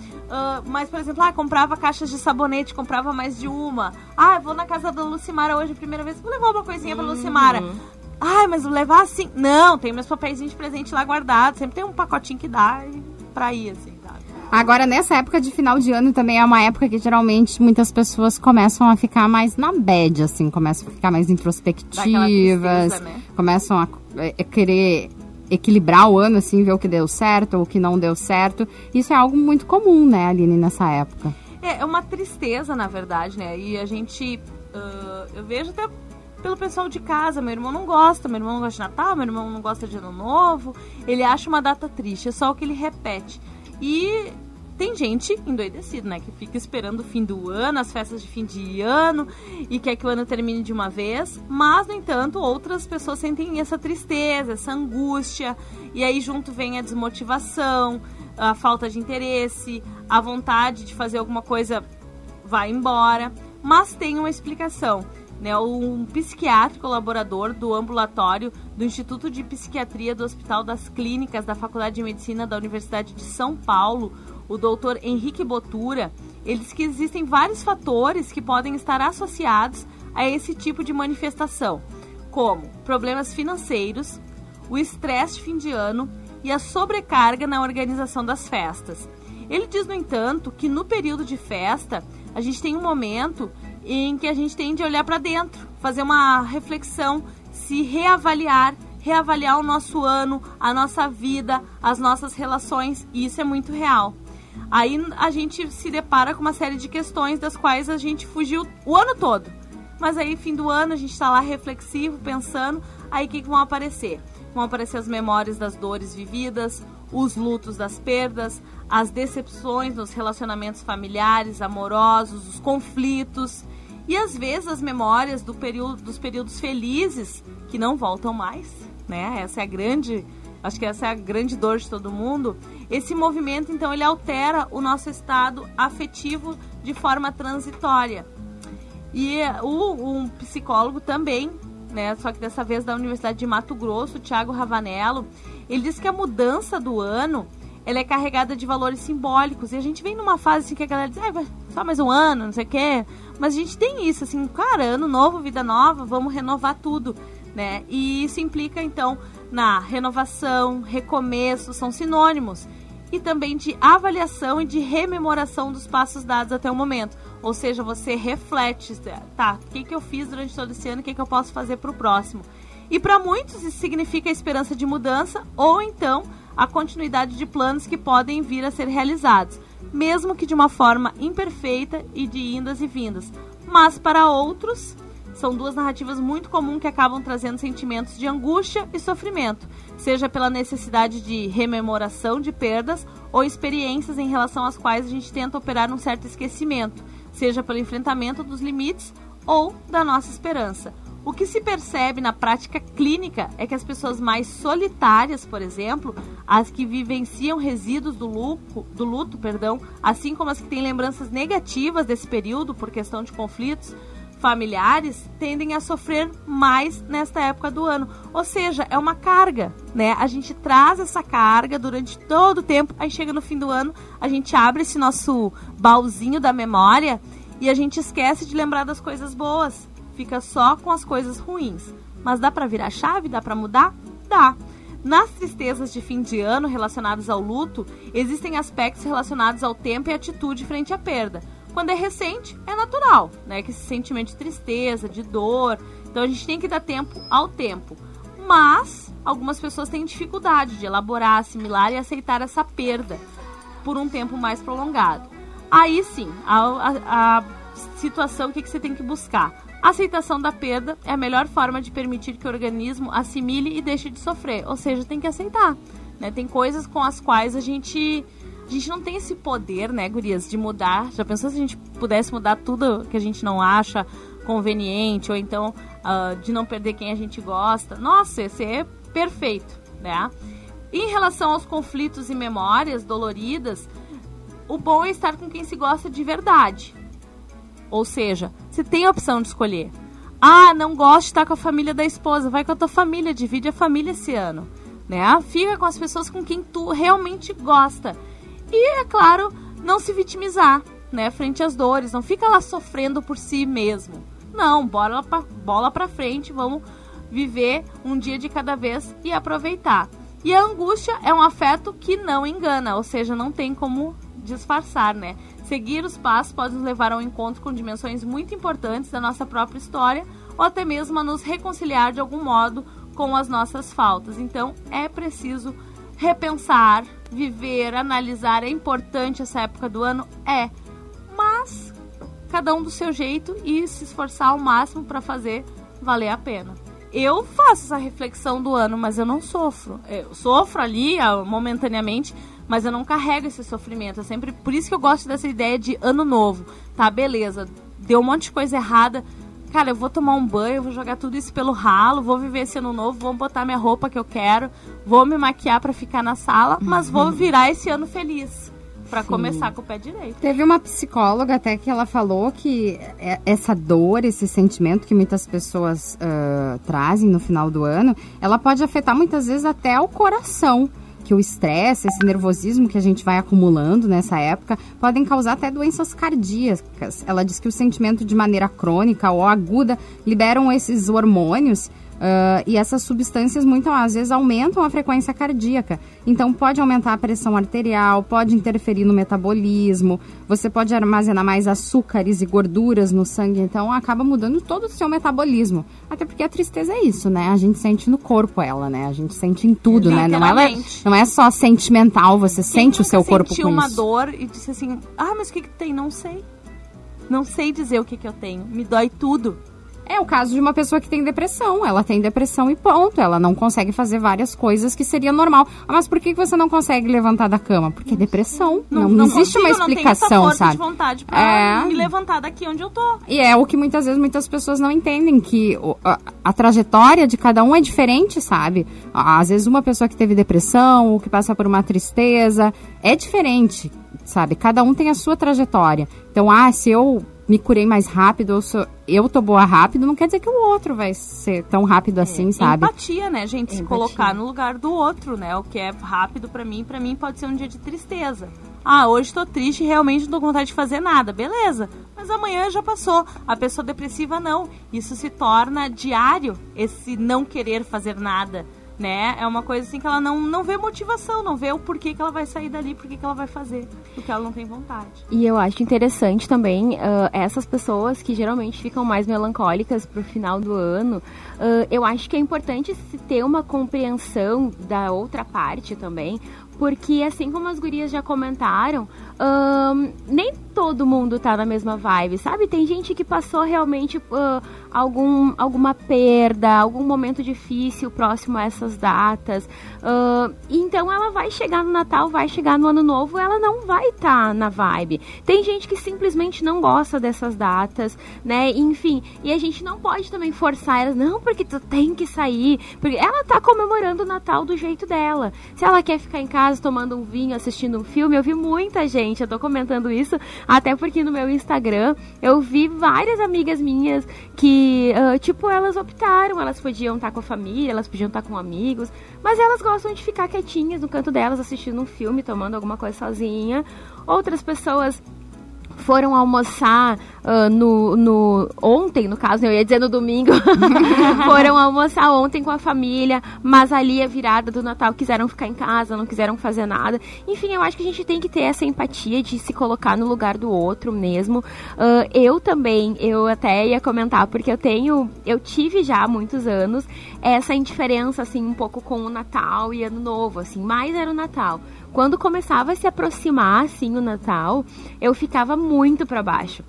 mas, por exemplo, ah, comprava caixas de sabonete, comprava mais de uma. Ah, vou na casa da Lucimara hoje, primeira vez, vou levar uma coisinha pra Lucimara. Ai, mas levar assim. Não, tem meus papéis de presente lá guardados. Sempre tem um pacotinho que dá pra ir, assim, sabe? Agora, nessa época de final de ano também é uma época que geralmente muitas pessoas começam a ficar mais na bad, assim, começam a ficar mais introspectivas, tristeza, né? começam a é, querer equilibrar o ano, assim, ver o que deu certo ou o que não deu certo. Isso é algo muito comum, né, Aline, nessa época. É, é uma tristeza, na verdade, né? E a gente. ah, eu vejo até pelo pessoal de casa. Meu irmão não gosta, meu irmão não gosta de Natal, meu irmão não gosta de Ano Novo. Ele acha uma data triste, é só o que ele repete. E tem gente endoidecida, né? Que fica esperando o fim do ano, as festas de fim de ano e quer que o ano termine de uma vez. Mas, no entanto, outras pessoas sentem essa tristeza, essa angústia. E aí junto vem a desmotivação, a falta de interesse, a vontade de fazer alguma coisa vai embora. Mas tem uma explicação. Né, um psiquiatra colaborador do ambulatório do Instituto de Psiquiatria do Hospital das Clínicas da Faculdade de Medicina da Universidade de São Paulo, o doutor Henrique Botura, ele diz que existem vários fatores que podem estar associados a esse tipo de manifestação, como problemas financeiros, o estresse de fim de ano e a sobrecarga na organização das festas. Ele diz, no entanto, que no período de festa a gente tem um momento em que a gente tem de olhar para dentro, fazer uma reflexão, se reavaliar, reavaliar o nosso ano, a nossa vida, as nossas relações, e isso é muito real. Aí a gente se depara com uma série de questões das quais a gente fugiu o ano todo. Mas aí, fim do ano, a gente está lá reflexivo, pensando, aí o que, que vão aparecer? Vão aparecer as memórias das dores vividas, os lutos das perdas, as decepções nos relacionamentos familiares, amorosos, os conflitos e às vezes as memórias do período, dos períodos felizes que não voltam mais, né? Essa é a grande, acho que essa é a grande dor de todo mundo. Esse movimento então ele altera o nosso estado afetivo de forma transitória. E o, um psicólogo também, né, só que dessa vez da Universidade de Mato Grosso, Thiago Ravanello, ele diz que a mudança do ano ela é carregada de valores simbólicos. E a gente vem numa fase assim que a galera diz, ah, só mais um ano, não sei o quê. Mas a gente tem isso, assim, cara, ano novo, vida nova, vamos renovar tudo, né? E isso implica, então, na renovação, recomeço, são sinônimos. E também de avaliação e de rememoração dos passos dados até o momento. Ou seja, você reflete, tá, o que, que eu fiz durante todo esse ano, o que, que eu posso fazer para o próximo. E para muitos isso significa a esperança de mudança ou então a continuidade de planos que podem vir a ser realizados, mesmo que de uma forma imperfeita e de indas e vindas. Mas para outros, são duas narrativas muito comuns que acabam trazendo sentimentos de angústia e sofrimento, seja pela necessidade de rememoração de perdas ou experiências em relação às quais a gente tenta operar um certo esquecimento, seja pelo enfrentamento dos limites ou da nossa esperança. O que se percebe na prática clínica é que as pessoas mais solitárias, por exemplo, as que vivenciam resíduos do luto, do luto, perdão, assim como as que têm lembranças negativas desse período por questão de conflitos familiares, tendem a sofrer mais nesta época do ano. Ou seja, é uma carga, né? A gente traz essa carga durante todo o tempo, aí chega no fim do ano, a gente abre esse nosso baúzinho da memória e a gente esquece de lembrar das coisas boas fica só com as coisas ruins. Mas dá para virar chave? Dá para mudar? Dá. Nas tristezas de fim de ano relacionadas ao luto, existem aspectos relacionados ao tempo e atitude frente à perda. Quando é recente, é natural, né? Que esse sentimento de tristeza, de dor. Então a gente tem que dar tempo ao tempo. Mas algumas pessoas têm dificuldade de elaborar, assimilar e aceitar essa perda por um tempo mais prolongado. Aí sim, a, a, a situação, o que, que você tem que buscar? A aceitação da perda é a melhor forma de permitir que o organismo assimile e deixe de sofrer. Ou seja, tem que aceitar. Né? Tem coisas com as quais a gente a gente não tem esse poder, né, gurias, de mudar. Já pensou se a gente pudesse mudar tudo que a gente não acha conveniente, ou então uh, de não perder quem a gente gosta? Nossa, ia ser perfeito, né? Em relação aos conflitos e memórias doloridas, o bom é estar com quem se gosta de verdade. Ou seja, você tem a opção de escolher. Ah, não gosto de estar com a família da esposa, vai com a tua família, divide a família esse ano. Né? Fica com as pessoas com quem tu realmente gosta. E, é claro, não se vitimizar, né, frente às dores, não fica lá sofrendo por si mesmo. Não, bola pra, bola pra frente, vamos viver um dia de cada vez e aproveitar. E a angústia é um afeto que não engana, ou seja, não tem como disfarçar, né? Seguir os passos pode nos levar ao encontro com dimensões muito importantes da nossa própria história ou até mesmo a nos reconciliar de algum modo com as nossas faltas. Então é preciso repensar, viver, analisar. É importante essa época do ano? É. Mas cada um do seu jeito e se esforçar ao máximo para fazer valer a pena. Eu faço essa reflexão do ano, mas eu não sofro. Eu sofro ali momentaneamente, mas eu não carrego esse sofrimento. É sempre por isso que eu gosto dessa ideia de ano novo. Tá, beleza. Deu um monte de coisa errada cara, eu vou tomar um banho, vou jogar tudo isso pelo ralo, vou viver esse ano novo, vou botar minha roupa que eu quero, vou me maquiar para ficar na sala, mas vou virar esse ano feliz. Para começar com o pé direito. Teve uma psicóloga até que ela falou que é, essa dor, esse sentimento que muitas pessoas uh, trazem no final do ano, ela pode afetar muitas vezes até o coração que o estresse, esse nervosismo que a gente vai acumulando nessa época, podem causar até doenças cardíacas. Ela diz que o sentimento de maneira crônica ou aguda liberam esses hormônios Uh, e essas substâncias muitas vezes aumentam a frequência cardíaca. Então pode aumentar a pressão arterial, pode interferir no metabolismo, você pode armazenar mais açúcares e gorduras no sangue, então acaba mudando todo o seu metabolismo. Até porque a tristeza é isso, né? A gente sente no corpo ela, né? A gente sente em tudo, né? Não é, não é só sentimental, você Quem sente o seu corpo com uma isso. dor e disse assim: "Ah, mas o que que tem? Não sei. Não sei dizer o que que eu tenho. Me dói tudo." É o caso de uma pessoa que tem depressão. Ela tem depressão e ponto. Ela não consegue fazer várias coisas que seria normal. Ah, mas por que você não consegue levantar da cama? Porque é depressão. Não, não, não existe consigo, uma explicação, não tenho essa sabe? de vontade pra é... me levantar daqui onde eu tô. E é o que muitas vezes muitas pessoas não entendem que a, a trajetória de cada um é diferente, sabe? Às vezes uma pessoa que teve depressão ou que passa por uma tristeza é diferente, sabe? Cada um tem a sua trajetória. Então, ah, se eu me curei mais rápido, eu, sou, eu tô boa rápido, não quer dizer que o outro vai ser tão rápido é, assim, sabe? Empatia, né, gente? Se colocar no lugar do outro, né? O que é rápido para mim, para mim pode ser um dia de tristeza. Ah, hoje tô triste e realmente não tô com vontade de fazer nada. Beleza. Mas amanhã já passou. A pessoa depressiva não. Isso se torna diário, esse não querer fazer nada né? É uma coisa assim que ela não, não vê motivação, não vê o porquê que ela vai sair dali, porquê que ela vai fazer, porque ela não tem vontade. E eu acho interessante também uh, essas pessoas que geralmente ficam mais melancólicas pro final do ano, uh, eu acho que é importante se ter uma compreensão da outra parte também, porque assim como as gurias já comentaram, um, nem todo mundo tá na mesma vibe, sabe? Tem gente que passou realmente uh, algum, alguma perda, algum momento difícil próximo a essas datas. Uh, então ela vai chegar no Natal, vai chegar no Ano Novo, ela não vai estar tá na vibe. Tem gente que simplesmente não gosta dessas datas, né? Enfim, e a gente não pode também forçar elas, não, porque tu tem que sair. Porque ela tá comemorando o Natal do jeito dela. Se ela quer ficar em casa tomando um vinho, assistindo um filme, eu vi muita gente, eu tô comentando isso até porque no meu Instagram eu vi várias amigas minhas que, uh, tipo, elas optaram, elas podiam estar com a família, elas podiam estar com amigos, mas elas gostam de ficar quietinhas no canto delas assistindo um filme, tomando alguma coisa sozinha. Outras pessoas foram almoçar uh, no, no ontem, no caso, eu ia dizer no domingo, <laughs> foram almoçar ontem com a família, mas ali a virada do Natal quiseram ficar em casa, não quiseram fazer nada. Enfim, eu acho que a gente tem que ter essa empatia de se colocar no lugar do outro mesmo. Uh, eu também, eu até ia comentar, porque eu tenho, eu tive já há muitos anos essa indiferença, assim, um pouco com o Natal e Ano Novo, assim, mais era o Natal quando começava a se aproximar assim o Natal, eu ficava muito para baixo.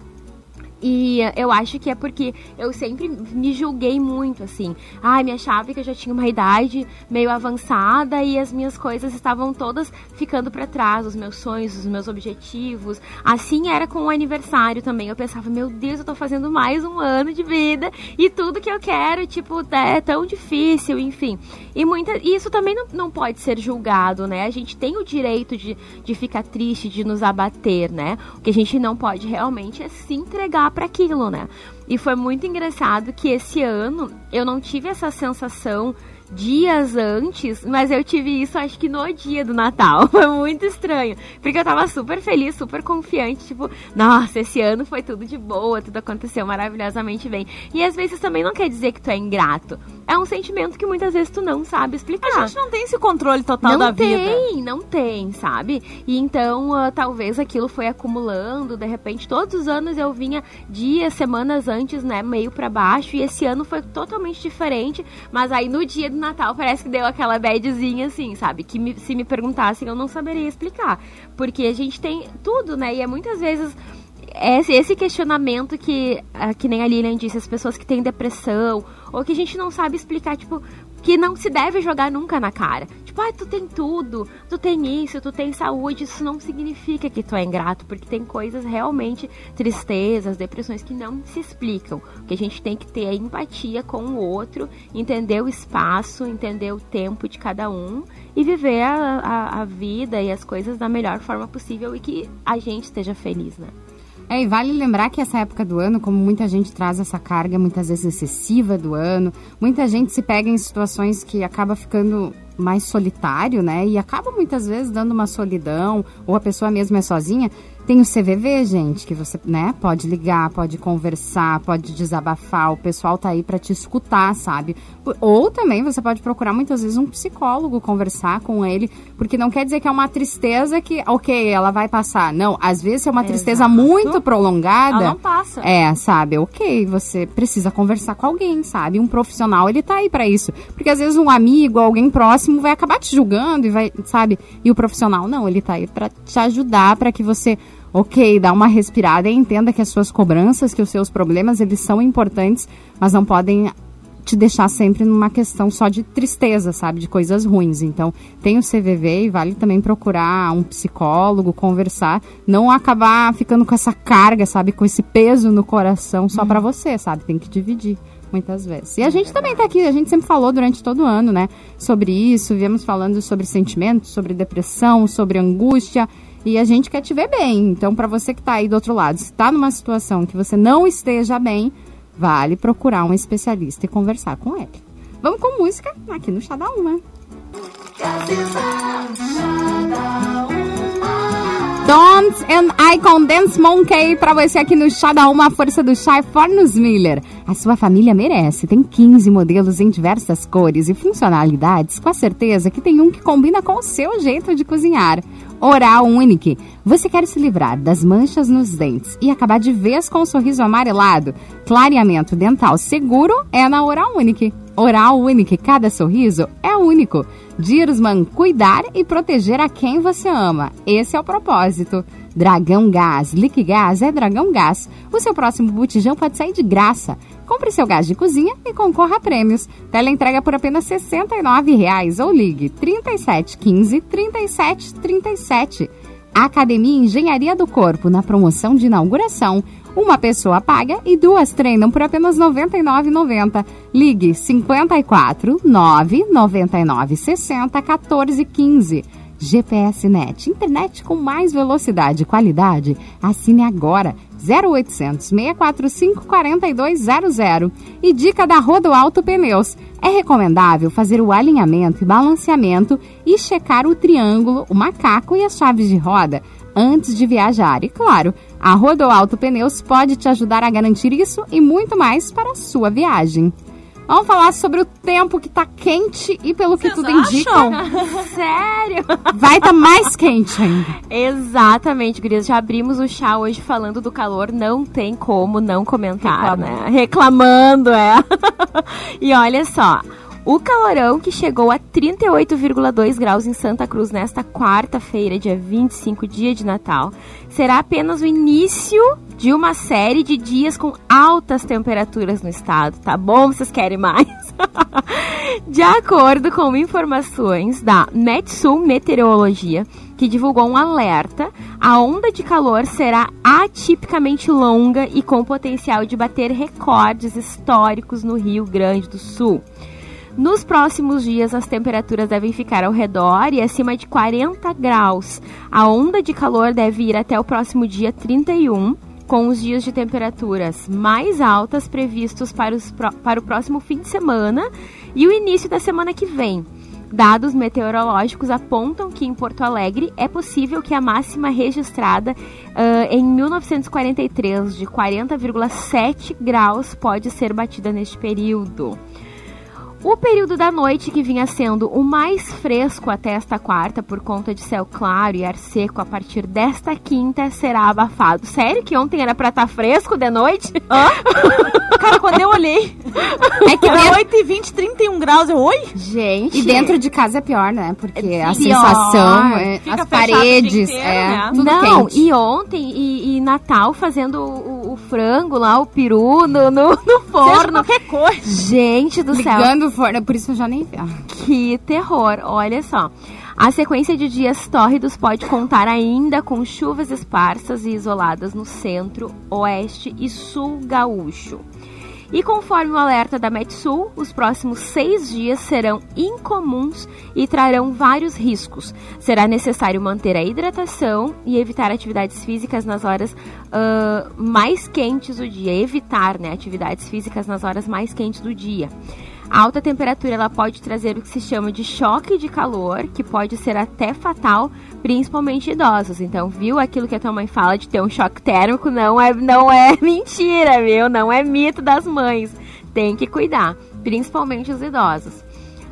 E eu acho que é porque eu sempre me julguei muito, assim. Ai, me achava que eu já tinha uma idade meio avançada e as minhas coisas estavam todas ficando para trás, os meus sonhos, os meus objetivos. Assim era com o aniversário também. Eu pensava, meu Deus, eu tô fazendo mais um ano de vida e tudo que eu quero, tipo, é tão difícil, enfim. E muita, isso também não, não pode ser julgado, né? A gente tem o direito de, de ficar triste, de nos abater, né? O que a gente não pode realmente é se entregar para aquilo, né? E foi muito engraçado que esse ano eu não tive essa sensação dias antes, mas eu tive isso acho que no dia do Natal. <laughs> Foi muito estranho. Porque eu tava super feliz, super confiante, tipo, nossa, esse ano foi tudo de boa, tudo aconteceu maravilhosamente bem. E às vezes também não quer dizer que tu é ingrato. É um sentimento que muitas vezes tu não sabe explicar. A gente não tem esse controle total não da tem, vida. Não tem, não tem, sabe? E então, uh, talvez aquilo foi acumulando, de repente, todos os anos eu vinha dias, semanas antes, né, meio para baixo, e esse ano foi totalmente diferente, mas aí no dia do Natal parece que deu aquela badzinha assim, sabe? Que me, se me perguntassem eu não saberia explicar. Porque a gente tem tudo, né? E é muitas vezes esse, esse questionamento que, ah, que nem a Lilian disse, as pessoas que têm depressão, ou que a gente não sabe explicar, tipo, que não se deve jogar nunca na cara. Tipo, ah, tu tem tudo, tu tem isso, tu tem saúde, isso não significa que tu é ingrato, porque tem coisas realmente, tristezas, depressões que não se explicam. Que a gente tem que ter a empatia com o outro, entender o espaço, entender o tempo de cada um e viver a, a, a vida e as coisas da melhor forma possível e que a gente esteja feliz, né? É, e vale lembrar que essa época do ano, como muita gente traz essa carga muitas vezes excessiva do ano, muita gente se pega em situações que acaba ficando mais solitário, né? E acaba muitas vezes dando uma solidão, ou a pessoa mesmo é sozinha. Tem o CVV, gente, que você, né, pode ligar, pode conversar, pode desabafar, o pessoal tá aí para te escutar, sabe? Ou também você pode procurar muitas vezes um psicólogo, conversar com ele, porque não quer dizer que é uma tristeza que, ok, ela vai passar. Não, às vezes é uma tristeza Exato. muito prolongada. Ela não passa. É, sabe? Ok, você precisa conversar com alguém, sabe? Um profissional, ele tá aí para isso. Porque às vezes um amigo, alguém próximo vai acabar te julgando e vai, sabe? E o profissional não, ele tá aí para te ajudar para que você ok, dá uma respirada e entenda que as suas cobranças, que os seus problemas, eles são importantes, mas não podem te deixar sempre numa questão só de tristeza, sabe? De coisas ruins. Então, tem o CVV e vale também procurar um psicólogo, conversar, não acabar ficando com essa carga, sabe? Com esse peso no coração só para você, sabe? Tem que dividir muitas vezes. E a gente também tá aqui, a gente sempre falou durante todo o ano, né? Sobre isso, viemos falando sobre sentimentos, sobre depressão, sobre angústia. E a gente quer te ver bem. Então, para você que está aí do outro lado, se está numa situação que você não esteja bem, vale procurar um especialista e conversar com ele. Vamos com música aqui no Chá da Uma. Don't and I Condense Monkey para você aqui no Chá da Uma, a força do chá é Fornos Miller. A sua família merece. Tem 15 modelos em diversas cores e funcionalidades, com a certeza que tem um que combina com o seu jeito de cozinhar. Oral Unique. Você quer se livrar das manchas nos dentes e acabar de vez com um sorriso amarelado? Clareamento dental seguro é na Oral Unique. Oral Unique, cada sorriso é único. Dirsman, cuidar e proteger a quem você ama. Esse é o propósito. Dragão Gás, Liquigás é Dragão Gás. O seu próximo botijão pode sair de graça. Compre seu gás de cozinha e concorra a prêmios. Tela entrega por apenas R$ 69,00 ou ligue 3715 3737. Academia Engenharia do Corpo, na promoção de inauguração. Uma pessoa paga e duas treinam por apenas R$ 99,90. Ligue 54 999 60 14 15. GPS Net, internet com mais velocidade e qualidade. Assine agora 0800 645 4200. E dica da Rodoalto Pneus. É recomendável fazer o alinhamento e balanceamento e checar o triângulo, o macaco e as chaves de roda antes de viajar. E claro, a Rodoalto Pneus pode te ajudar a garantir isso e muito mais para a sua viagem. Vamos falar sobre o tempo que tá quente e pelo que Vocês tudo indica, <laughs> Sério? vai estar tá mais quente ainda. Exatamente, gurias. Já abrimos o chá hoje falando do calor. Não tem como não comentar, né? Reclamando, é. <laughs> e olha só. O calorão que chegou a 38,2 graus em Santa Cruz nesta quarta-feira, dia 25, dia de Natal, será apenas o início de uma série de dias com altas temperaturas no estado, tá bom? Vocês querem mais? <laughs> de acordo com informações da Metsul Meteorologia, que divulgou um alerta, a onda de calor será atipicamente longa e com potencial de bater recordes históricos no Rio Grande do Sul. Nos próximos dias, as temperaturas devem ficar ao redor e acima de 40 graus. A onda de calor deve ir até o próximo dia 31, com os dias de temperaturas mais altas previstos para, os, para o próximo fim de semana e o início da semana que vem. Dados meteorológicos apontam que em Porto Alegre é possível que a máxima registrada uh, em 1943 de 40,7 graus pode ser batida neste período. O período da noite, que vinha sendo o mais fresco até esta quarta, por conta de céu claro e ar seco, a partir desta quinta será abafado. Sério que ontem era pra estar tá fresco de noite? Hã? <laughs> Cara, quando eu olhei, é que era 8 e 20, 31 graus. Eu, oi? Gente. E dentro de casa é pior, né? Porque é a sensação, é, as paredes, inteiro, é, né? tudo Não, quente. e ontem, e, e Natal fazendo o, o, frango lá, o peru no, no, no forno. Seja qualquer coisa. Gente do Ligando céu. Ligando forno, por isso eu já nem vi. Que terror, olha só. A sequência de dias tórridos pode contar ainda com chuvas esparsas e isoladas no centro, oeste e sul gaúcho. E conforme o alerta da Metsul, os próximos seis dias serão incomuns e trarão vários riscos. Será necessário manter a hidratação e evitar atividades físicas nas horas uh, mais quentes do dia. Evitar né, atividades físicas nas horas mais quentes do dia. A alta temperatura ela pode trazer o que se chama de choque de calor, que pode ser até fatal, principalmente idosos. Então, viu aquilo que a tua mãe fala de ter um choque térmico? Não é, não é <laughs> mentira, viu? Não é mito das mães. Tem que cuidar, principalmente os idosos.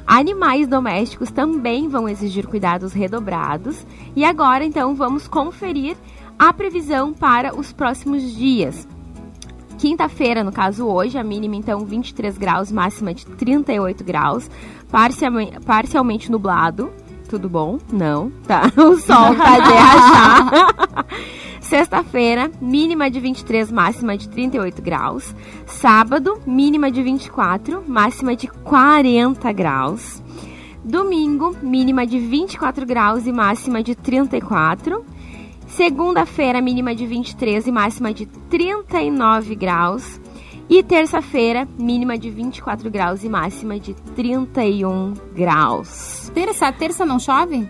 Animais domésticos também vão exigir cuidados redobrados. E agora, então, vamos conferir a previsão para os próximos dias. Quinta-feira, no caso hoje, a mínima então 23 graus, máxima de 38 graus, parcialmente, parcialmente nublado. Tudo bom? Não, tá. <laughs> O sol tá de rachar. <laughs> Sexta-feira, mínima de 23, máxima de 38 graus. Sábado, mínima de 24, máxima de 40 graus. Domingo, mínima de 24 graus e máxima de 34. Segunda-feira, mínima de 23 e máxima de 39 graus. E terça-feira, mínima de 24 graus e máxima de 31 graus. Terça, terça não chove?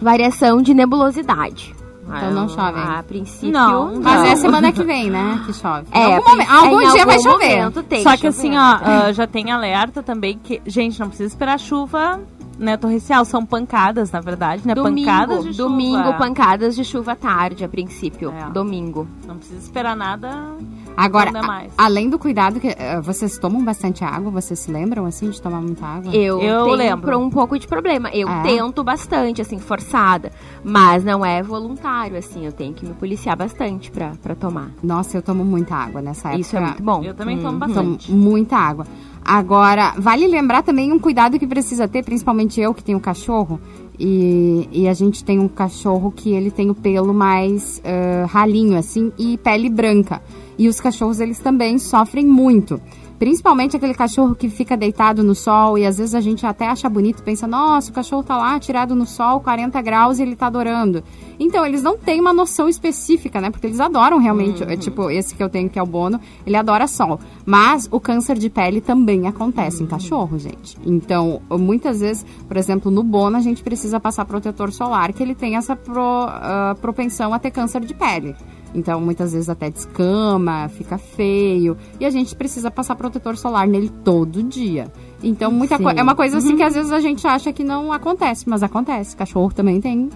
Variação de nebulosidade. Então não chove. A princípio. Não, mas não. é semana que vem, né? Que chove. É, algum, momento, algum dia algum vai chover. Só que assim, ó, uh, já tem alerta também que. Gente, não precisa esperar chuva né, torrencial, são pancadas, na verdade, né? Domingo, pancadas de chuva. Domingo, pancadas de chuva tarde, a princípio. É. Domingo. Não precisa esperar nada. Agora, a, além do cuidado, que uh, vocês tomam bastante água? Vocês se lembram, assim, de tomar muita água? Eu, eu tenho lembro. um pouco de problema. Eu é. tento bastante, assim, forçada. Mas não é voluntário, assim. Eu tenho que me policiar bastante pra, pra tomar. Nossa, eu tomo muita água nessa época. Isso é muito bom. Eu também hum. tomo bastante. Tomo muita água. Agora, vale lembrar também um cuidado que precisa ter, principalmente eu que tenho cachorro. E, e a gente tem um cachorro que ele tem o pelo mais uh, ralinho, assim, e pele branca. E os cachorros, eles também sofrem muito. Principalmente aquele cachorro que fica deitado no sol e às vezes a gente até acha bonito, pensa, nossa, o cachorro tá lá tirado no sol, 40 graus e ele tá adorando. Então, eles não têm uma noção específica, né? Porque eles adoram realmente, uhum. tipo, esse que eu tenho que é o Bono, ele adora sol. Mas o câncer de pele também acontece uhum. em cachorro, gente. Então, muitas vezes, por exemplo, no Bono a gente precisa passar protetor solar, que ele tem essa pro, uh, propensão a ter câncer de pele. Então, muitas vezes até descama, fica feio. E a gente precisa passar protetor solar nele todo dia. Então, muita é uma coisa assim uhum. que às vezes a gente acha que não acontece, mas acontece. Cachorro também tem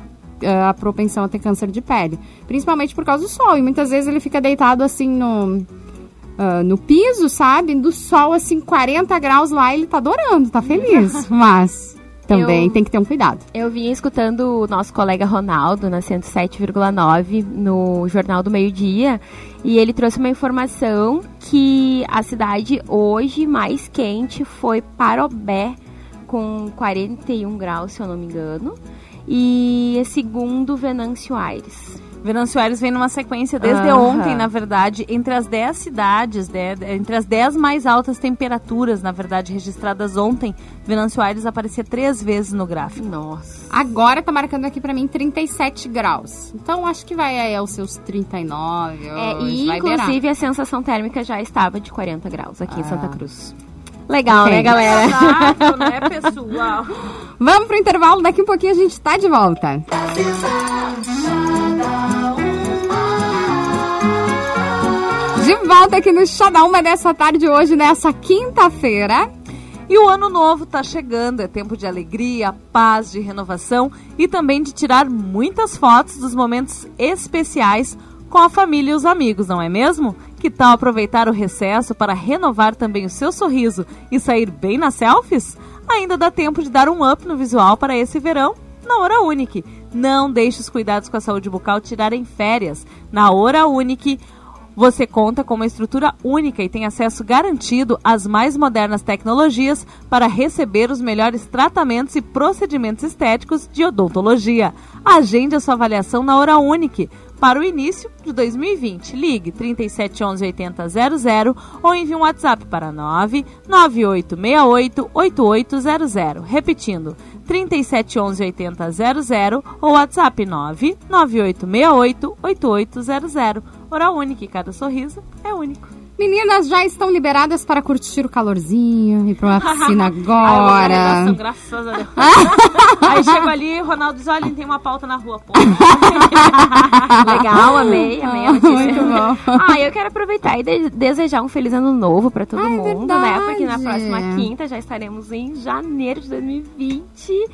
uh, a propensão a ter câncer de pele. Principalmente por causa do sol. E muitas vezes ele fica deitado assim no. Uh, no piso, sabe? Do sol, assim, 40 graus lá, ele tá adorando, tá feliz. <laughs> Mas também eu, tem que ter um cuidado. Eu vinha escutando o nosso colega Ronaldo na 107,9 no Jornal do Meio Dia e ele trouxe uma informação que a cidade hoje mais quente foi Parobé com 41 graus, se eu não me engano, e segundo Venâncio Aires. Venâncio Aires vem numa sequência desde ontem, na verdade, entre as 10 cidades, né, entre as 10 mais altas temperaturas, na verdade, registradas ontem, Venâncio Aires aparecia três vezes no gráfico. Nossa. Agora tá marcando aqui pra mim 37 graus. Então acho que vai aí aos seus 39. É, e beirar. inclusive a sensação térmica já estava de 40 graus aqui em Ah. Santa Cruz. Legal, né, galera? Exato, né, pessoal? <laughs> Vamos pro intervalo, daqui um pouquinho a gente tá de volta. De volta aqui no da Uma dessa tarde hoje, nessa quinta-feira. E o ano novo tá chegando, é tempo de alegria, paz, de renovação e também de tirar muitas fotos dos momentos especiais com a família e os amigos, não é mesmo? Que tal aproveitar o recesso para renovar também o seu sorriso e sair bem nas selfies? Ainda dá tempo de dar um up no visual para esse verão na Hora Unique. Não deixe os cuidados com a saúde bucal tirarem férias. Na Hora Unique, você conta com uma estrutura única e tem acesso garantido às mais modernas tecnologias para receber os melhores tratamentos e procedimentos estéticos de odontologia. Agende a sua avaliação na Hora Unique para o início de 2020. Ligue 3711 8000 ou envie um WhatsApp para 99868 8800. Repetindo, 3711 8000 ou WhatsApp 99868 8800. Hora única, e cada sorriso é único. Meninas já estão liberadas para curtir o calorzinho, ir pra uma piscina <laughs> Ai, agora. organização, graças a Deus. <laughs> Aí chego ali, Ronaldo diz, olha, tem uma pauta na rua, pô. <laughs> Legal, amei, amei a notícia. Muito bom. Ah, eu quero aproveitar e de- desejar um feliz ano novo pra todo Ah, é mundo, né? Porque na próxima quinta já estaremos em janeiro de 2020.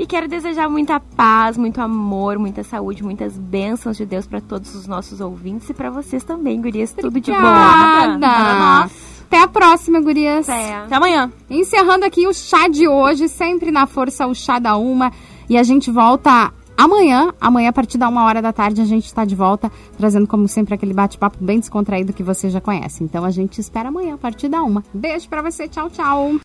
E quero desejar muita paz, muito amor, muita saúde, muitas bênçãos de Deus pra todos os nossos ouvintes e pra vocês também, gurias. Tudo de bom. Obrigada. Para. Até a próxima, gurias. Até. Até amanhã. Encerrando aqui o chá de hoje, sempre na força o chá da uma. E a gente volta amanhã. Amanhã, a partir da uma hora da tarde, a gente está de volta, trazendo, como sempre, aquele bate-papo bem descontraído que você já conhece. Então a gente espera amanhã, a partir da uma. Beijo pra você, tchau, tchau.